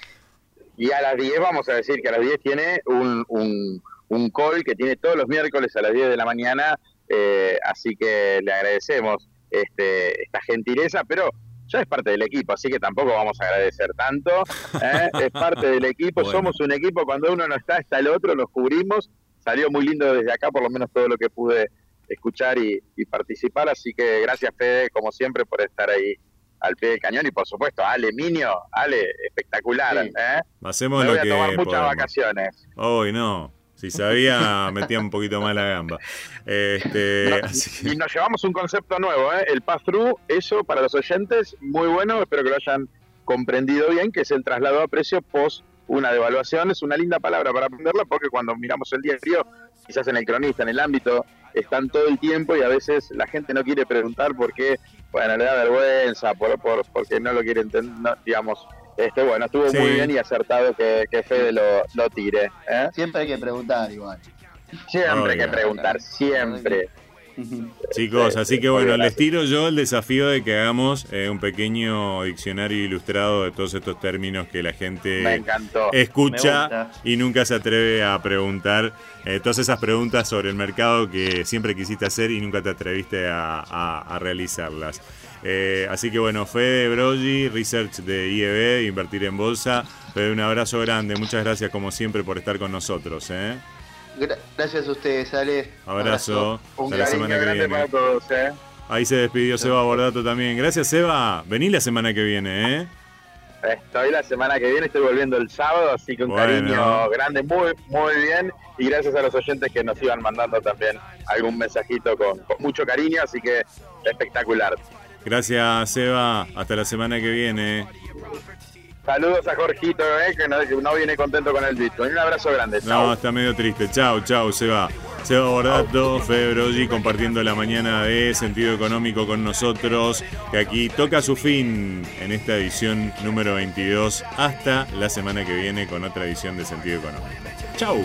Y a las 10 vamos a decir que a las 10 tiene un, un, call que tiene todos los miércoles a las 10 de la mañana, eh, así que le agradecemos este, esta gentileza, pero ya es parte del equipo, así que tampoco vamos a agradecer tanto. ¿eh? Es parte del equipo, somos un equipo, cuando uno no está, está el otro, nos cubrimos. Salió muy lindo desde acá, por lo menos todo lo que pude escuchar y, participar, así que gracias Fede, como siempre, por estar ahí al pie del cañón y por supuesto Ale Minio, Ale, espectacular. ¿eh? Hacemos lo voy a tomar muchas vacaciones. Hoy no. Si sabía, metía un poquito más la gamba. Este, y nos llevamos un concepto nuevo, ¿eh? el pass-through, eso para los oyentes, muy bueno, espero que lo hayan comprendido bien, que es el traslado a precio post una devaluación. Es una linda palabra para aprenderla porque cuando miramos el día frío, quizás en el cronista, en el ámbito, están todo el tiempo y a veces la gente no quiere preguntar por qué, bueno, le da vergüenza, por, por, porque no lo quiere entender, digamos, este, bueno, estuvo muy bien y acertado que, que Fede lo, lo tire. ¿eh? Siempre hay que preguntar igual. Siempre hay que preguntar, siempre. Chicos, así que bueno, les tiro yo el desafío de que hagamos eh, un pequeño diccionario ilustrado de todos estos términos que la gente escucha y nunca se atreve a preguntar. Eh, todas esas preguntas sobre el mercado que siempre quisiste hacer y nunca te atreviste a realizarlas. Eh, así que bueno, Fede Brogi, Research de IEB, Invertir en Bolsa. Fede, un abrazo grande. Muchas gracias como siempre por estar con nosotros. ¿eh? Gracias a ustedes, Ale. Abrazo. Hasta la semana que viene. ¿eh? Ahí se despidió Seba Bordato también. Gracias, Seba. Vení la semana que viene, ¿eh? Estoy la semana que viene, estoy volviendo el sábado, así que un cariño grande, muy, muy bien. Y gracias a los oyentes que nos iban mandando también algún mensajito con mucho cariño, así que espectacular. Gracias, Seba. Hasta la semana que viene. Saludos a Jorgito, eh, que, no, viene contento con el Bitcoin. Un abrazo grande. No, está medio triste. Chao, chao, Seba. Seba Bordato, Fede compartiendo la mañana de Sentido Económico con nosotros, que aquí toca su fin en esta edición número 22. Hasta la semana que viene con otra edición de Sentido Económico. Chau.